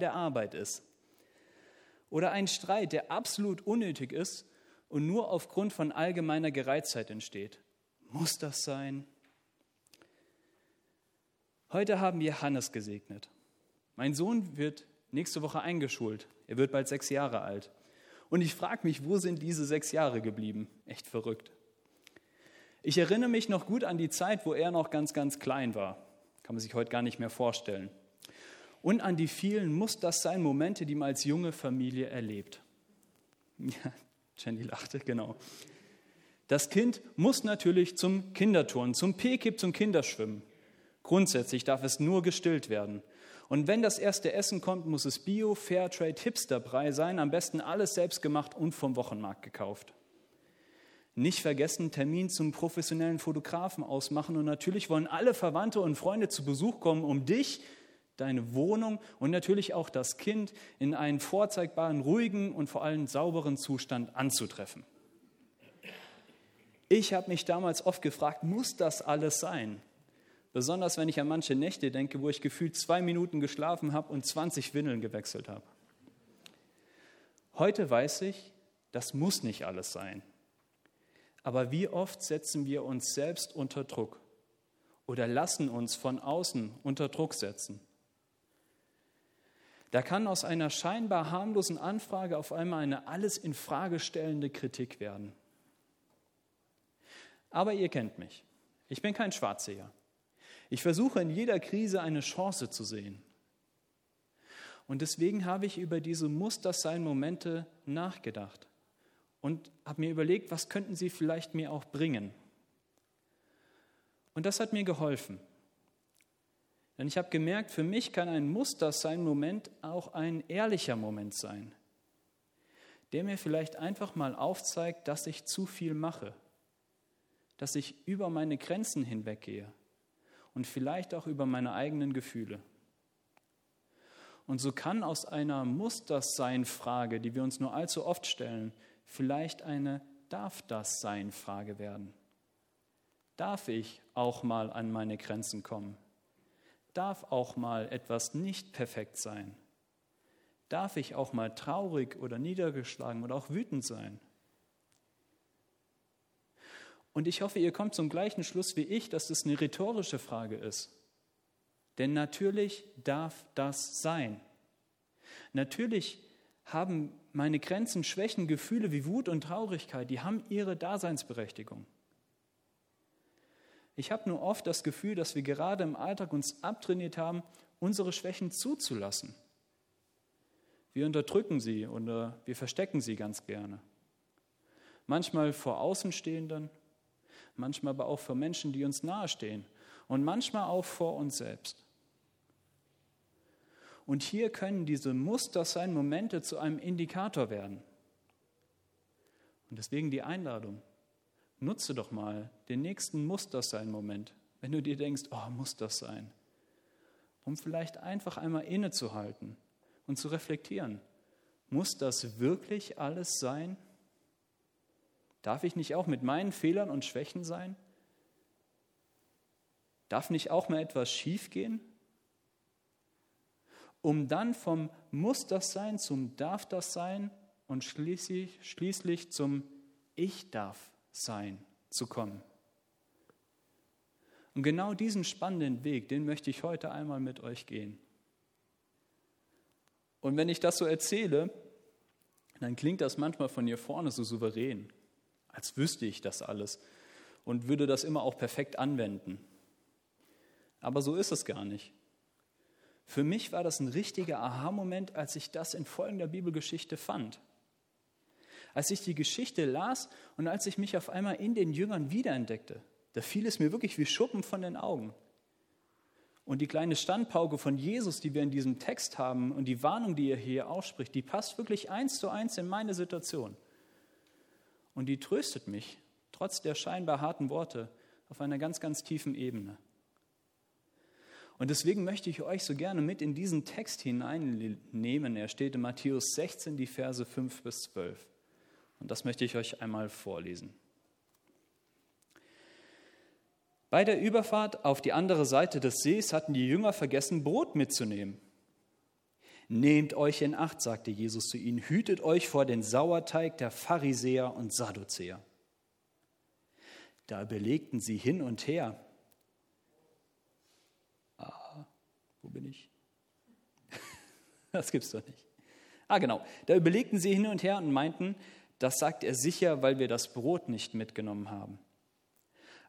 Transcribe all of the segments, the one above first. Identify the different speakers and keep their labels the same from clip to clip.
Speaker 1: der Arbeit ist. Oder ein Streit, der absolut unnötig ist und nur aufgrund von allgemeiner Gereiztheit entsteht. Muss das sein? Heute haben wir Hannes gesegnet. Mein Sohn wird nächste Woche eingeschult. Er wird bald sechs Jahre alt. Und ich frage mich, wo sind diese sechs Jahre geblieben? Echt verrückt. Ich erinnere mich noch gut an die Zeit, wo er noch ganz, ganz klein war. Kann man sich heute gar nicht mehr vorstellen. Und an die vielen muss das sein Momente, die man als junge Familie erlebt. Ja, Jenny lachte, genau. Das Kind muss natürlich zum Kinderturnen, zum P-Kip, zum Kinderschwimmen. Grundsätzlich darf es nur gestillt werden. Und wenn das erste Essen kommt, muss es Bio, Fairtrade, Hipsterbrei sein, am besten alles selbst gemacht und vom Wochenmarkt gekauft. Nicht vergessen, Termin zum professionellen Fotografen ausmachen und natürlich wollen alle Verwandte und Freunde zu Besuch kommen, um dich, deine Wohnung und natürlich auch das Kind in einen vorzeigbaren, ruhigen und vor allem sauberen Zustand anzutreffen. Ich habe mich damals oft gefragt, muss das alles sein? Besonders wenn ich an manche Nächte denke, wo ich gefühlt zwei Minuten geschlafen habe und 20 Windeln gewechselt habe. Heute weiß ich, das muss nicht alles sein. Aber wie oft setzen wir uns selbst unter Druck oder lassen uns von außen unter Druck setzen? Da kann aus einer scheinbar harmlosen Anfrage auf einmal eine alles in Frage stellende Kritik werden. Aber ihr kennt mich. Ich bin kein Schwarzseher. Ich versuche in jeder Krise eine Chance zu sehen. Und deswegen habe ich über diese Muss das sein Momente nachgedacht und habe mir überlegt, was könnten sie vielleicht mir auch bringen. Und das hat mir geholfen. Denn ich habe gemerkt, für mich kann ein das sein Moment auch ein ehrlicher Moment sein, der mir vielleicht einfach mal aufzeigt, dass ich zu viel mache, dass ich über meine Grenzen hinweggehe und vielleicht auch über meine eigenen Gefühle. Und so kann aus einer Muss das sein Frage, die wir uns nur allzu oft stellen, vielleicht eine Darf das sein Frage werden. Darf ich auch mal an meine Grenzen kommen? Darf auch mal etwas nicht perfekt sein? Darf ich auch mal traurig oder niedergeschlagen oder auch wütend sein? Und ich hoffe, ihr kommt zum gleichen Schluss wie ich, dass das eine rhetorische Frage ist. Denn natürlich darf das sein. Natürlich haben meine Grenzen, Schwächen, Gefühle wie Wut und Traurigkeit, die haben ihre Daseinsberechtigung. Ich habe nur oft das Gefühl, dass wir gerade im Alltag uns abtrainiert haben, unsere Schwächen zuzulassen. Wir unterdrücken sie oder wir verstecken sie ganz gerne. Manchmal vor Außenstehenden, manchmal aber auch vor Menschen, die uns nahestehen und manchmal auch vor uns selbst. Und hier können diese Muster sein Momente zu einem Indikator werden. Und deswegen die Einladung. Nutze doch mal den nächsten Muster sein Moment, wenn du dir denkst, oh, muss das sein? Um vielleicht einfach einmal innezuhalten und zu reflektieren. Muss das wirklich alles sein? Darf ich nicht auch mit meinen Fehlern und Schwächen sein? Darf nicht auch mal etwas schiefgehen? Um dann vom Muss das sein zum Darf das sein und schließlich, schließlich zum Ich darf sein zu kommen. Und genau diesen spannenden Weg, den möchte ich heute einmal mit euch gehen. Und wenn ich das so erzähle, dann klingt das manchmal von hier vorne so souverän als wüsste ich das alles und würde das immer auch perfekt anwenden. Aber so ist es gar nicht. Für mich war das ein richtiger Aha-Moment, als ich das in folgender Bibelgeschichte fand. Als ich die Geschichte las und als ich mich auf einmal in den Jüngern wiederentdeckte, da fiel es mir wirklich wie Schuppen von den Augen. Und die kleine Standpauke von Jesus, die wir in diesem Text haben und die Warnung, die er hier ausspricht, die passt wirklich eins zu eins in meine Situation. Und die tröstet mich, trotz der scheinbar harten Worte, auf einer ganz, ganz tiefen Ebene. Und deswegen möchte ich euch so gerne mit in diesen Text hineinnehmen. Er steht in Matthäus 16, die Verse 5 bis 12. Und das möchte ich euch einmal vorlesen. Bei der Überfahrt auf die andere Seite des Sees hatten die Jünger vergessen, Brot mitzunehmen. Nehmt euch in Acht, sagte Jesus zu ihnen, hütet euch vor den Sauerteig der Pharisäer und Sadduzäer. Da überlegten sie hin und her. Ah, wo bin ich? Das gibt's doch nicht. Ah, genau. Da überlegten sie hin und her und meinten, das sagt er sicher, weil wir das Brot nicht mitgenommen haben.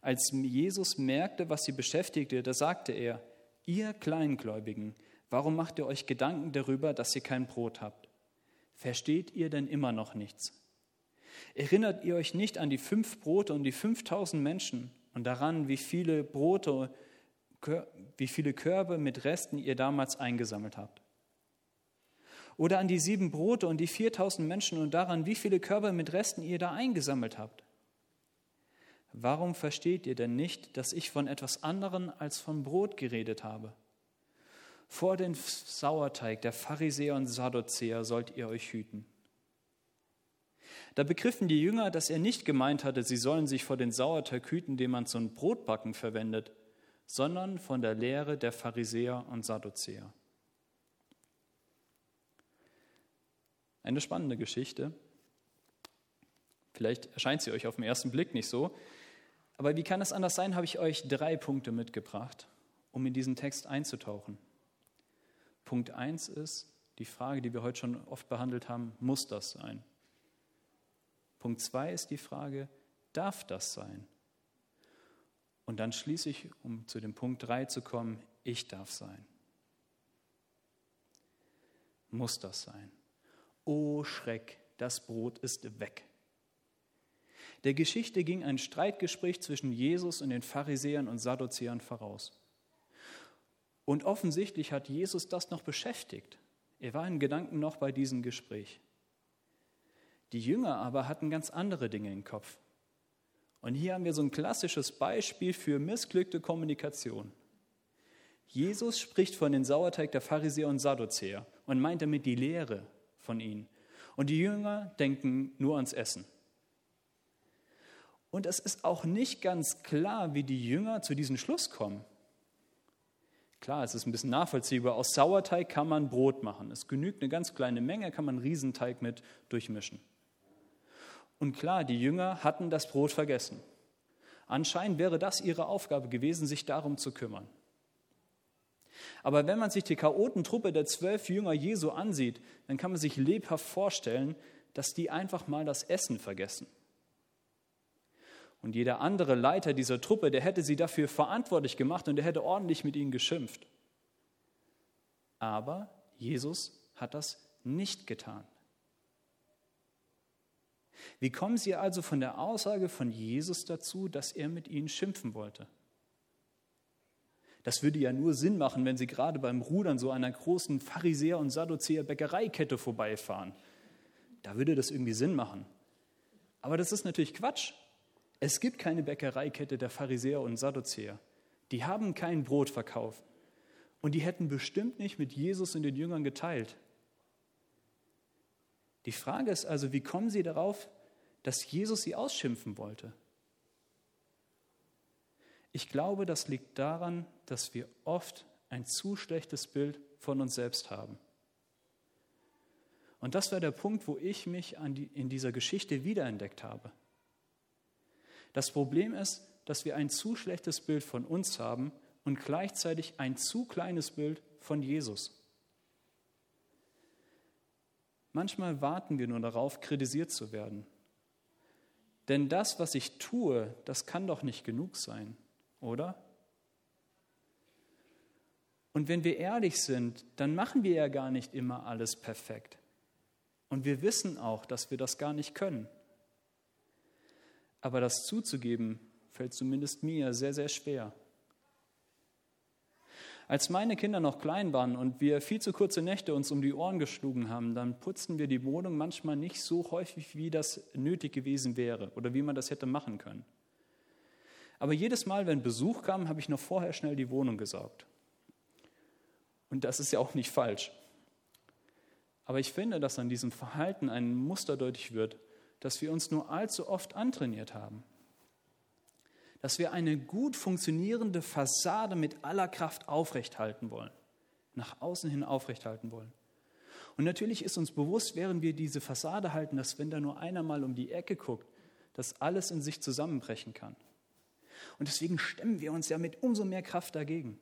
Speaker 1: Als Jesus merkte, was sie beschäftigte, da sagte er, ihr Kleingläubigen, warum macht ihr euch Gedanken darüber, dass ihr kein Brot habt? Versteht ihr denn immer noch nichts? Erinnert ihr euch nicht an die fünf Brote und die 5000 Menschen und daran, wie viele Brote, wie viele Körbe mit Resten ihr damals eingesammelt habt? Oder an die sieben Brote und die 4000 Menschen und daran, wie viele Körbe mit Resten ihr da eingesammelt habt? Warum versteht ihr denn nicht, dass ich von etwas anderem als von Brot geredet habe? Vor den Sauerteig der Pharisäer und Sadduzäer sollt ihr euch hüten. Da begriffen die Jünger, dass er nicht gemeint hatte, sie sollen sich vor den Sauerteig hüten, den man zum Brotbacken verwendet, sondern von der Lehre der Pharisäer und Sadduzäer. Eine spannende Geschichte. Vielleicht erscheint sie euch auf den ersten Blick nicht so, aber wie kann es anders sein, habe ich euch drei Punkte mitgebracht, um in diesen Text einzutauchen. Punkt 1 ist die Frage, die wir heute schon oft behandelt haben, muss das sein? Punkt 2 ist die Frage, darf das sein? Und dann schließe ich, um zu dem Punkt 3 zu kommen, ich darf sein. Muss das sein? Oh Schreck, das Brot ist weg. Der Geschichte ging ein Streitgespräch zwischen Jesus und den Pharisäern und Sadduzäern voraus. Und offensichtlich hat Jesus das noch beschäftigt. Er war in Gedanken noch bei diesem Gespräch. Die Jünger aber hatten ganz andere Dinge im Kopf. Und hier haben wir so ein klassisches Beispiel für missglückte Kommunikation. Jesus spricht von den Sauerteig der Pharisäer und Sadduzäer und meint damit die Lehre von ihnen. Und die Jünger denken nur ans Essen. Und es ist auch nicht ganz klar, wie die Jünger zu diesem Schluss kommen. Klar, es ist ein bisschen nachvollziehbar. Aus Sauerteig kann man Brot machen. Es genügt eine ganz kleine Menge, kann man Riesenteig mit durchmischen. Und klar, die Jünger hatten das Brot vergessen. Anscheinend wäre das ihre Aufgabe gewesen, sich darum zu kümmern. Aber wenn man sich die Chaotentruppe der zwölf Jünger Jesu ansieht, dann kann man sich lebhaft vorstellen, dass die einfach mal das Essen vergessen. Und jeder andere Leiter dieser Truppe, der hätte sie dafür verantwortlich gemacht und der hätte ordentlich mit ihnen geschimpft. Aber Jesus hat das nicht getan. Wie kommen Sie also von der Aussage von Jesus dazu, dass er mit ihnen schimpfen wollte? Das würde ja nur Sinn machen, wenn Sie gerade beim Rudern so einer großen Pharisäer- und Sadduzäer Bäckereikette vorbeifahren. Da würde das irgendwie Sinn machen. Aber das ist natürlich Quatsch. Es gibt keine Bäckereikette der Pharisäer und Sadduzäer. Die haben kein Brot verkauft. Und die hätten bestimmt nicht mit Jesus und den Jüngern geteilt. Die Frage ist also, wie kommen sie darauf, dass Jesus sie ausschimpfen wollte? Ich glaube, das liegt daran, dass wir oft ein zu schlechtes Bild von uns selbst haben. Und das war der Punkt, wo ich mich die, in dieser Geschichte wiederentdeckt habe. Das Problem ist, dass wir ein zu schlechtes Bild von uns haben und gleichzeitig ein zu kleines Bild von Jesus. Manchmal warten wir nur darauf, kritisiert zu werden. Denn das, was ich tue, das kann doch nicht genug sein, oder? Und wenn wir ehrlich sind, dann machen wir ja gar nicht immer alles perfekt. Und wir wissen auch, dass wir das gar nicht können. Aber das zuzugeben, fällt zumindest mir sehr, sehr schwer. Als meine Kinder noch klein waren und wir viel zu kurze Nächte uns um die Ohren geschlagen haben, dann putzten wir die Wohnung manchmal nicht so häufig, wie das nötig gewesen wäre oder wie man das hätte machen können. Aber jedes Mal, wenn Besuch kam, habe ich noch vorher schnell die Wohnung gesaugt. Und das ist ja auch nicht falsch. Aber ich finde, dass an diesem Verhalten ein Muster deutlich wird, das wir uns nur allzu oft antrainiert haben. Dass wir eine gut funktionierende Fassade mit aller Kraft aufrechthalten wollen, nach außen hin aufrechthalten wollen. Und natürlich ist uns bewusst, während wir diese Fassade halten, dass wenn da nur einer mal um die Ecke guckt, dass alles in sich zusammenbrechen kann. Und deswegen stemmen wir uns ja mit umso mehr Kraft dagegen.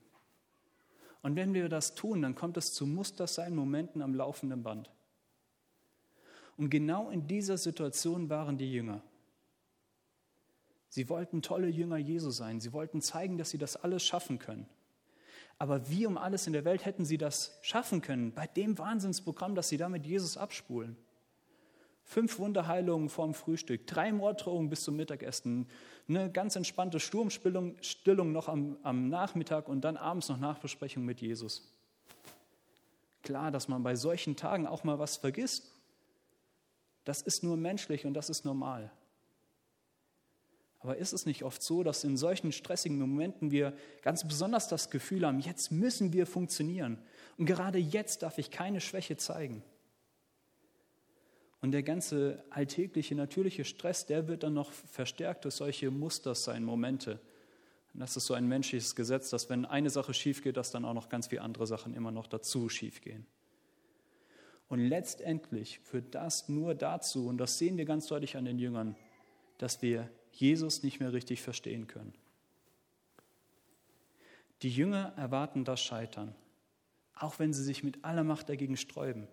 Speaker 1: Und wenn wir das tun, dann kommt es zu Mustersein-Momenten am laufenden Band. Und genau in dieser Situation waren die Jünger. Sie wollten tolle Jünger Jesu sein. Sie wollten zeigen, dass sie das alles schaffen können. Aber wie um alles in der Welt hätten sie das schaffen können, bei dem Wahnsinnsprogramm, das sie da mit Jesus abspulen? Fünf Wunderheilungen vorm Frühstück, drei Morddrohungen bis zum Mittagessen, eine ganz entspannte Sturmstillung noch am, am Nachmittag und dann abends noch Nachbesprechung mit Jesus. Klar, dass man bei solchen Tagen auch mal was vergisst. Das ist nur menschlich und das ist normal. Aber ist es nicht oft so, dass in solchen stressigen Momenten wir ganz besonders das Gefühl haben, jetzt müssen wir funktionieren und gerade jetzt darf ich keine Schwäche zeigen? Und der ganze alltägliche, natürliche Stress, der wird dann noch verstärkt durch solche Muster sein, Momente. Und das ist so ein menschliches Gesetz, dass wenn eine Sache schief geht, dass dann auch noch ganz viele andere Sachen immer noch dazu schief gehen. Und letztendlich führt das nur dazu, und das sehen wir ganz deutlich an den Jüngern, dass wir Jesus nicht mehr richtig verstehen können. Die Jünger erwarten das Scheitern, auch wenn sie sich mit aller Macht dagegen sträuben.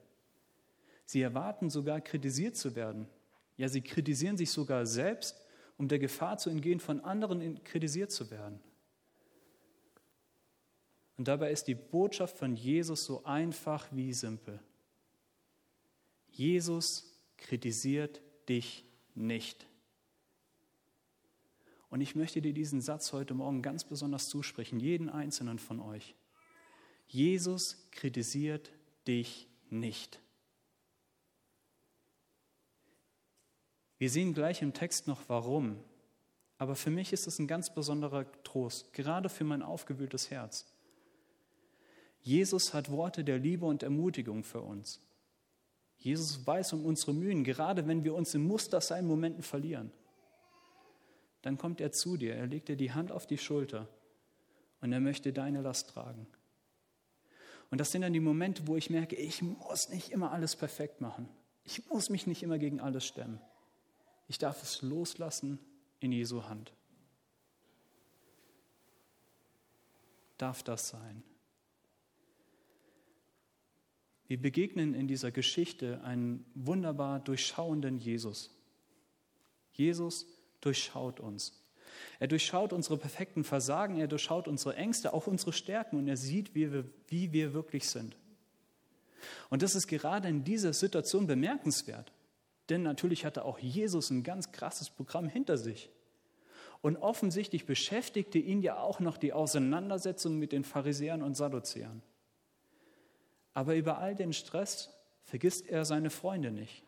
Speaker 1: Sie erwarten sogar kritisiert zu werden. Ja, sie kritisieren sich sogar selbst, um der Gefahr zu entgehen, von anderen kritisiert zu werden. Und dabei ist die Botschaft von Jesus so einfach wie simpel. Jesus kritisiert dich nicht. Und ich möchte dir diesen Satz heute Morgen ganz besonders zusprechen, jeden einzelnen von euch. Jesus kritisiert dich nicht. Wir sehen gleich im Text noch warum. Aber für mich ist es ein ganz besonderer Trost, gerade für mein aufgewühltes Herz. Jesus hat Worte der Liebe und Ermutigung für uns. Jesus weiß um unsere Mühen, gerade wenn wir uns im Muster seinen Momenten verlieren dann kommt er zu dir, er legt dir die Hand auf die Schulter und er möchte deine Last tragen. Und das sind dann die Momente, wo ich merke, ich muss nicht immer alles perfekt machen. Ich muss mich nicht immer gegen alles stemmen. Ich darf es loslassen in Jesu Hand. Darf das sein? Wir begegnen in dieser Geschichte einen wunderbar durchschauenden Jesus. Jesus, durchschaut uns. Er durchschaut unsere perfekten Versagen, er durchschaut unsere Ängste, auch unsere Stärken und er sieht, wie wir, wie wir wirklich sind. Und das ist gerade in dieser Situation bemerkenswert, denn natürlich hatte auch Jesus ein ganz krasses Programm hinter sich. Und offensichtlich beschäftigte ihn ja auch noch die Auseinandersetzung mit den Pharisäern und Sadduzäern. Aber über all den Stress vergisst er seine Freunde nicht.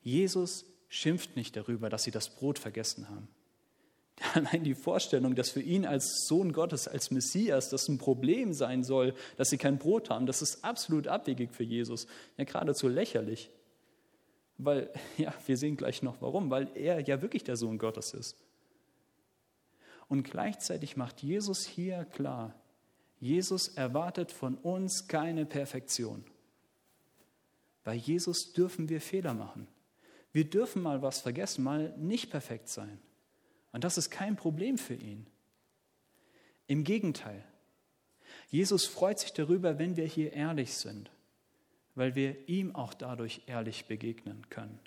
Speaker 1: Jesus schimpft nicht darüber, dass sie das Brot vergessen haben. Allein die Vorstellung, dass für ihn als Sohn Gottes, als Messias, das ein Problem sein soll, dass sie kein Brot haben, das ist absolut abwegig für Jesus. Ja, geradezu lächerlich. Weil, ja, wir sehen gleich noch warum, weil er ja wirklich der Sohn Gottes ist. Und gleichzeitig macht Jesus hier klar, Jesus erwartet von uns keine Perfektion. Bei Jesus dürfen wir Fehler machen. Wir dürfen mal was vergessen, mal nicht perfekt sein. Und das ist kein Problem für ihn. Im Gegenteil, Jesus freut sich darüber, wenn wir hier ehrlich sind, weil wir ihm auch dadurch ehrlich begegnen können.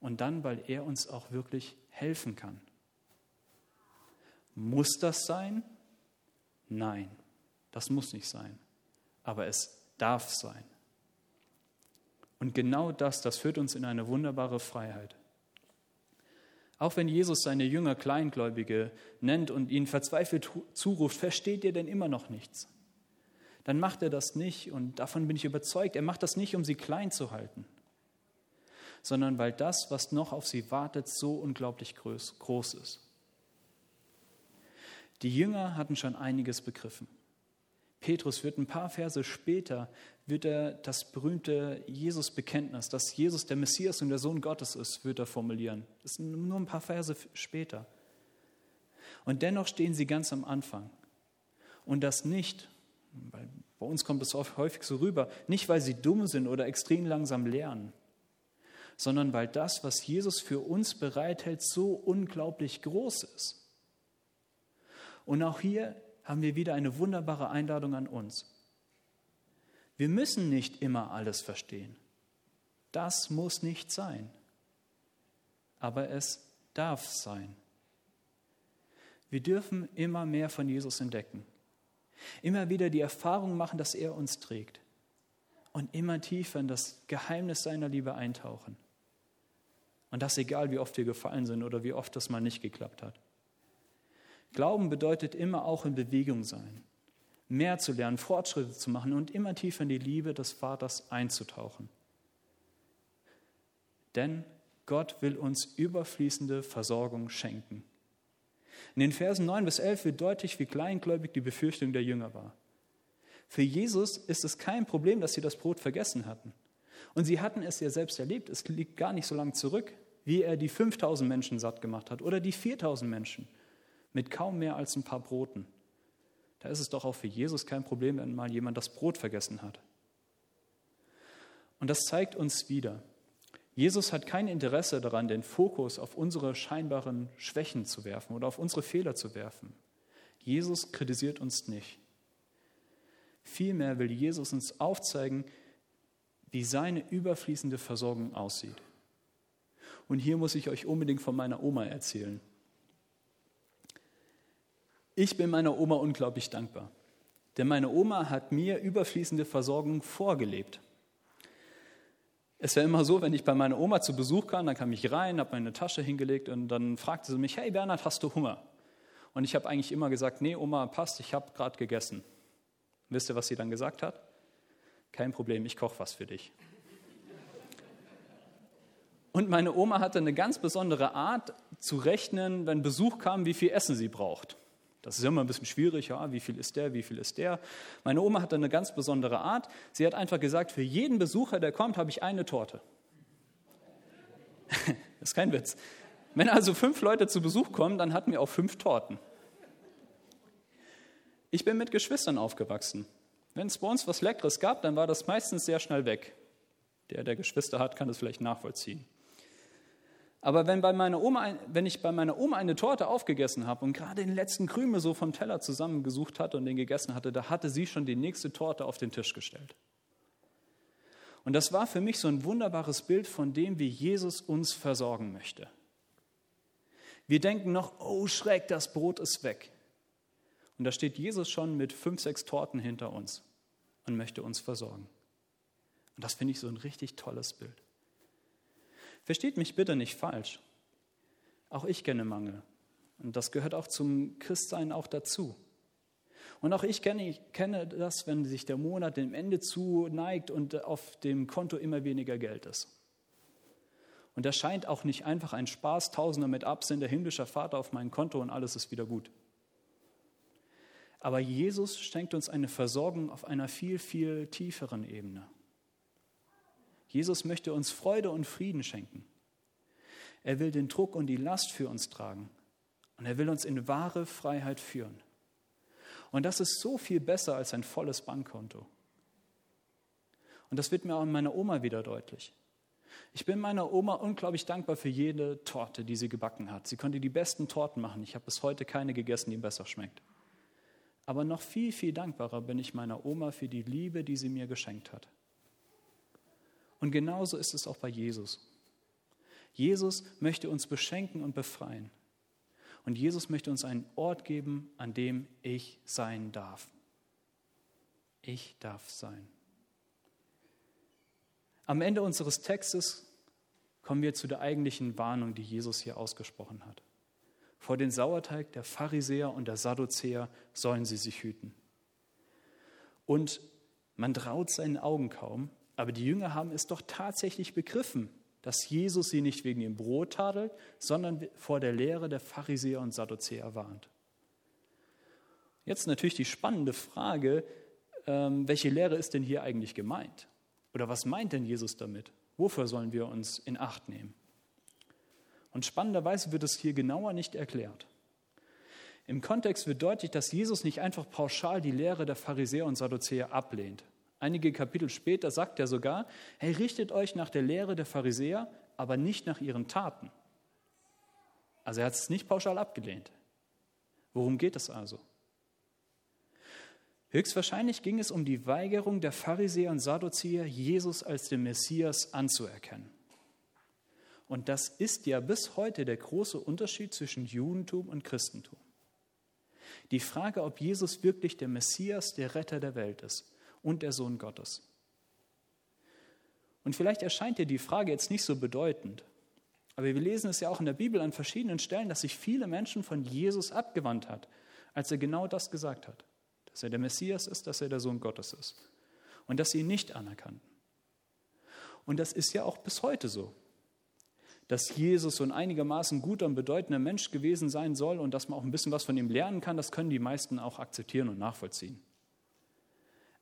Speaker 1: Und dann, weil er uns auch wirklich helfen kann. Muss das sein? Nein, das muss nicht sein. Aber es darf sein. Und genau das, das führt uns in eine wunderbare Freiheit. Auch wenn Jesus seine Jünger Kleingläubige nennt und ihnen verzweifelt zuruft, versteht ihr denn immer noch nichts? Dann macht er das nicht, und davon bin ich überzeugt, er macht das nicht, um sie klein zu halten, sondern weil das, was noch auf sie wartet, so unglaublich groß, ist. Die Jünger hatten schon einiges begriffen. Petrus wird ein paar Verse später, wird er das berühmte Jesus-Bekenntnis, dass Jesus der Messias und der Sohn Gottes ist, wird er formulieren. Das sind nur ein paar Verse später. Und dennoch stehen sie ganz am Anfang. Und das nicht, weil Bei uns kommt es häufig so rüber, nicht weil sie dumm sind oder extrem langsam lernen, sondern weil das, was Jesus für uns bereithält, so unglaublich groß ist. Und auch hier haben wir wieder eine wunderbare Einladung an uns. Wir müssen nicht immer alles verstehen. Das muss nicht sein. Aber es darf sein. Wir dürfen immer mehr von Jesus entdecken. Immer wieder die Erfahrung machen, dass er uns trägt. Und immer tiefer in das Geheimnis seiner Liebe eintauchen. Und das egal, wie oft wir gefallen sind oder wie oft das mal nicht geklappt hat. Glauben bedeutet immer auch in Bewegung sein, mehr zu lernen, Fortschritte zu machen und immer tiefer in die Liebe des Vaters einzutauchen. Denn Gott will uns überfließende Versorgung schenken. In den Versen 9 bis 11 wird deutlich, wie kleingläubig die Befürchtung der Jünger war. Für Jesus ist es kein Problem, dass sie das Brot vergessen hatten. Und sie hatten es ja selbst erlebt. Es liegt gar nicht so lange zurück, wie er die 5000 Menschen satt gemacht hat oder die 4000 Menschen mit kaum mehr als ein paar Broten. Da ist es doch auch für Jesus kein Problem, wenn mal jemand das Brot vergessen hat. Und das zeigt uns wieder, Jesus hat kein Interesse daran, den Fokus auf unsere scheinbaren Schwächen zu werfen oder auf unsere Fehler zu werfen. Jesus kritisiert uns nicht. Vielmehr will Jesus uns aufzeigen, wie seine überfließende Versorgung aussieht. Und hier muss ich euch unbedingt von meiner Oma erzählen. Ich bin meiner Oma unglaublich dankbar, denn meine Oma hat mir überfließende Versorgung vorgelebt. Es war immer so, wenn ich bei meiner Oma zu Besuch kam, dann kam ich rein, habe meine Tasche hingelegt und dann fragte sie mich, hey Bernhard, hast du Hunger? Und ich habe eigentlich immer gesagt, nee Oma, passt, ich habe gerade gegessen. Wisst ihr, was sie dann gesagt hat? Kein Problem, ich koche was für dich. Und meine Oma hatte eine ganz besondere Art zu rechnen, wenn Besuch kam, wie viel Essen sie braucht. Das ist immer ein bisschen schwierig, ja, wie viel ist der, wie viel ist der. Meine Oma hatte eine ganz besondere Art. Sie hat einfach gesagt, für jeden Besucher, der kommt, habe ich eine Torte. das ist kein Witz. Wenn also fünf Leute zu Besuch kommen, dann hatten wir auch fünf Torten. Ich bin mit Geschwistern aufgewachsen. Wenn es bei uns was Leckeres gab, dann war das meistens sehr schnell weg. Der, der Geschwister hat, kann das vielleicht nachvollziehen. Aber wenn, bei meiner Oma, wenn ich bei meiner Oma eine Torte aufgegessen habe und gerade den letzten Krümel so vom Teller zusammengesucht hatte und den gegessen hatte, da hatte sie schon die nächste Torte auf den Tisch gestellt. Und das war für mich so ein wunderbares Bild von dem, wie Jesus uns versorgen möchte. Wir denken noch, oh Schreck, das Brot ist weg. Und da steht Jesus schon mit fünf, sechs Torten hinter uns und möchte uns versorgen. Und das finde ich so ein richtig tolles Bild. Versteht mich bitte nicht falsch. Auch ich kenne Mangel. Und das gehört auch zum Christsein auch dazu. Und auch ich kenne, ich kenne das, wenn sich der Monat dem Ende zu neigt und auf dem Konto immer weniger Geld ist. Und das scheint auch nicht einfach ein Spaß, Tausender mit Absinn, der himmlische Vater auf mein Konto und alles ist wieder gut. Aber Jesus schenkt uns eine Versorgung auf einer viel, viel tieferen Ebene. Jesus möchte uns Freude und Frieden schenken. Er will den Druck und die Last für uns tragen. Und er will uns in wahre Freiheit führen. Und das ist so viel besser als ein volles Bankkonto. Und das wird mir auch in meiner Oma wieder deutlich. Ich bin meiner Oma unglaublich dankbar für jede Torte, die sie gebacken hat. Sie konnte die besten Torten machen. Ich habe bis heute keine gegessen, die besser schmeckt. Aber noch viel, viel dankbarer bin ich meiner Oma für die Liebe, die sie mir geschenkt hat. Und genauso ist es auch bei Jesus. Jesus möchte uns beschenken und befreien. Und Jesus möchte uns einen Ort geben, an dem ich sein darf. Ich darf sein. Am Ende unseres Textes kommen wir zu der eigentlichen Warnung, die Jesus hier ausgesprochen hat. Vor den Sauerteig der Pharisäer und der Sadduzäer sollen sie sich hüten. Und man traut seinen Augen kaum, aber die Jünger haben es doch tatsächlich begriffen, dass Jesus sie nicht wegen ihrem Brot tadelt, sondern vor der Lehre der Pharisäer und Sadduzäer warnt. Jetzt natürlich die spannende Frage, ähm, welche Lehre ist denn hier eigentlich gemeint? Oder was meint denn Jesus damit? Wofür sollen wir uns in Acht nehmen? Und spannenderweise wird es hier genauer nicht erklärt. Im Kontext wird deutlich, dass Jesus nicht einfach pauschal die Lehre der Pharisäer und Sadduzäer ablehnt. Einige Kapitel später sagt er sogar, hey, richtet euch nach der Lehre der Pharisäer, aber nicht nach ihren Taten. Also er hat es nicht pauschal abgelehnt. Worum geht es also? Höchstwahrscheinlich ging es um die Weigerung der Pharisäer und Sadduzäer, Jesus als den Messias anzuerkennen. Und das ist ja bis heute der große Unterschied zwischen Judentum und Christentum. Die Frage, ob Jesus wirklich der Messias, der Retter der Welt ist und der Sohn Gottes. Und vielleicht erscheint dir die Frage jetzt nicht so bedeutend, aber wir lesen es ja auch in der Bibel an verschiedenen Stellen, dass sich viele Menschen von Jesus abgewandt hat, als er genau das gesagt hat dass er der Messias ist, dass er der Sohn Gottes ist und dass sie ihn nicht anerkannten. Und das ist ja auch bis heute so, dass Jesus so ein einigermaßen guter und bedeutender Mensch gewesen sein soll und dass man auch ein bisschen was von ihm lernen kann, das können die meisten auch akzeptieren und nachvollziehen.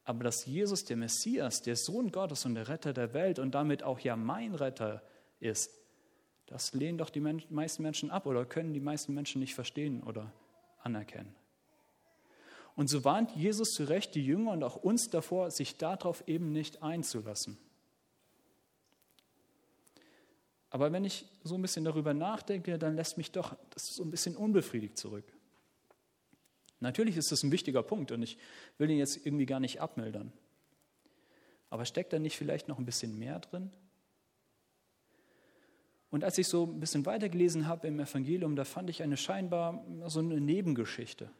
Speaker 1: Aber dass Jesus der Messias, der Sohn Gottes und der Retter der Welt und damit auch ja mein Retter ist, das lehnen doch die meisten Menschen ab oder können die meisten Menschen nicht verstehen oder anerkennen. Und so warnt Jesus zu Recht die Jünger und auch uns davor, sich darauf eben nicht einzulassen. Aber wenn ich so ein bisschen darüber nachdenke, dann lässt mich doch das so ein bisschen unbefriedigt zurück. Natürlich ist das ein wichtiger Punkt und ich will ihn jetzt irgendwie gar nicht abmildern. Aber steckt da nicht vielleicht noch ein bisschen mehr drin? Und als ich so ein bisschen weitergelesen habe im Evangelium, da fand ich eine scheinbar so eine Nebengeschichte.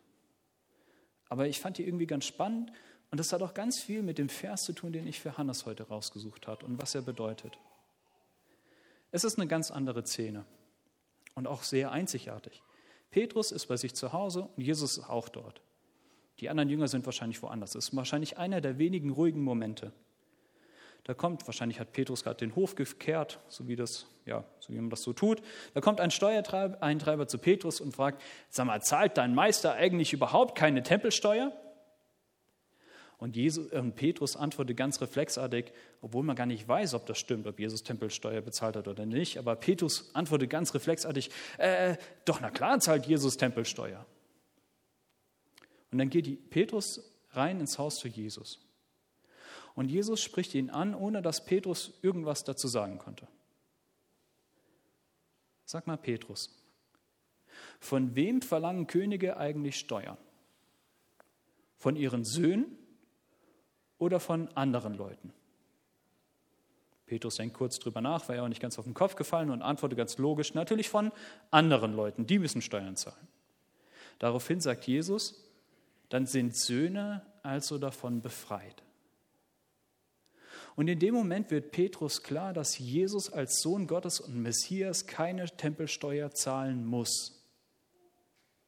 Speaker 1: Aber ich fand die irgendwie ganz spannend und das hat auch ganz viel mit dem Vers zu tun, den ich für Hannes heute rausgesucht habe und was er bedeutet. Es ist eine ganz andere Szene und auch sehr einzigartig. Petrus ist bei sich zu Hause und Jesus ist auch dort. Die anderen Jünger sind wahrscheinlich woanders. Es ist wahrscheinlich einer der wenigen ruhigen Momente. Da kommt, wahrscheinlich hat Petrus gerade den Hof gekehrt, so wie, das, ja, so wie man das so tut. Da kommt ein Steuereintreiber zu Petrus und fragt, sag mal, zahlt dein Meister eigentlich überhaupt keine Tempelsteuer? Und, Jesus, äh, Petrus antwortet ganz reflexartig, obwohl man gar nicht weiß, ob das stimmt, ob Jesus Tempelsteuer bezahlt hat oder nicht. Aber Petrus antwortet ganz reflexartig, äh, doch na klar zahlt Jesus Tempelsteuer. Und dann geht Petrus rein ins Haus zu Jesus. Und Jesus spricht ihn an, ohne dass Petrus irgendwas dazu sagen konnte. Sag mal, Petrus, von wem verlangen Könige eigentlich Steuern? Von ihren Söhnen oder von anderen Leuten? Petrus denkt kurz drüber nach, war ja auch nicht ganz auf den Kopf gefallen und antwortet ganz logisch, natürlich von anderen Leuten, die müssen Steuern zahlen. Daraufhin sagt Jesus, dann sind Söhne also davon befreit. Und in dem Moment wird Petrus klar, dass Jesus als Sohn Gottes und Messias keine Tempelsteuer zahlen muss.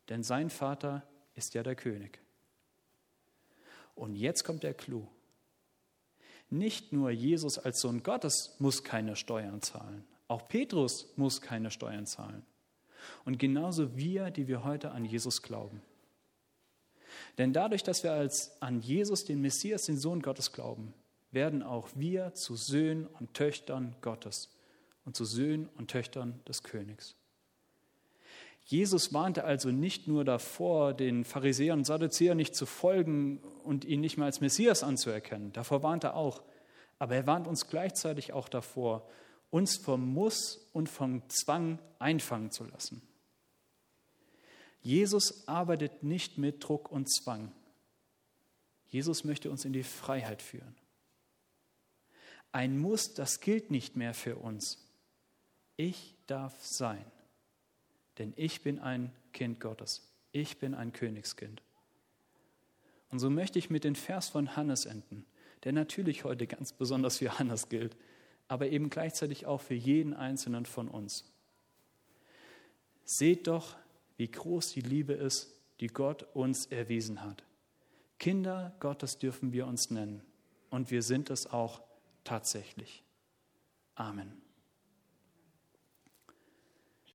Speaker 1: Denn sein Vater ist ja der König. Und jetzt kommt der Clou. Nicht nur Jesus als Sohn Gottes muss keine Steuern zahlen, auch Petrus muss keine Steuern zahlen. Und genauso wir, die wir heute an Jesus glauben. Denn dadurch, dass wir als an Jesus, den Messias, den Sohn Gottes glauben, werden auch wir zu Söhnen und Töchtern Gottes und zu Söhnen und Töchtern des Königs. Jesus warnte also nicht nur davor, den Pharisäern und Sadduzäern nicht zu folgen und ihn nicht mehr als Messias anzuerkennen. Davor warnte er auch. Aber er warnt uns gleichzeitig auch davor, uns vom Muss und vom Zwang einfangen zu lassen. Jesus arbeitet nicht mit Druck und Zwang. Jesus möchte uns in die Freiheit führen. Ein Muss, das gilt nicht mehr für uns. Ich darf sein, denn ich bin ein Kind Gottes. Ich bin ein Königskind. Und so möchte ich mit dem Vers von Hannes enden, der natürlich heute ganz besonders für Hannes gilt, aber eben gleichzeitig auch für jeden einzelnen von uns. Seht doch, wie groß die Liebe ist, die Gott uns erwiesen hat. Kinder Gottes dürfen wir uns nennen und wir sind es auch tatsächlich. Amen.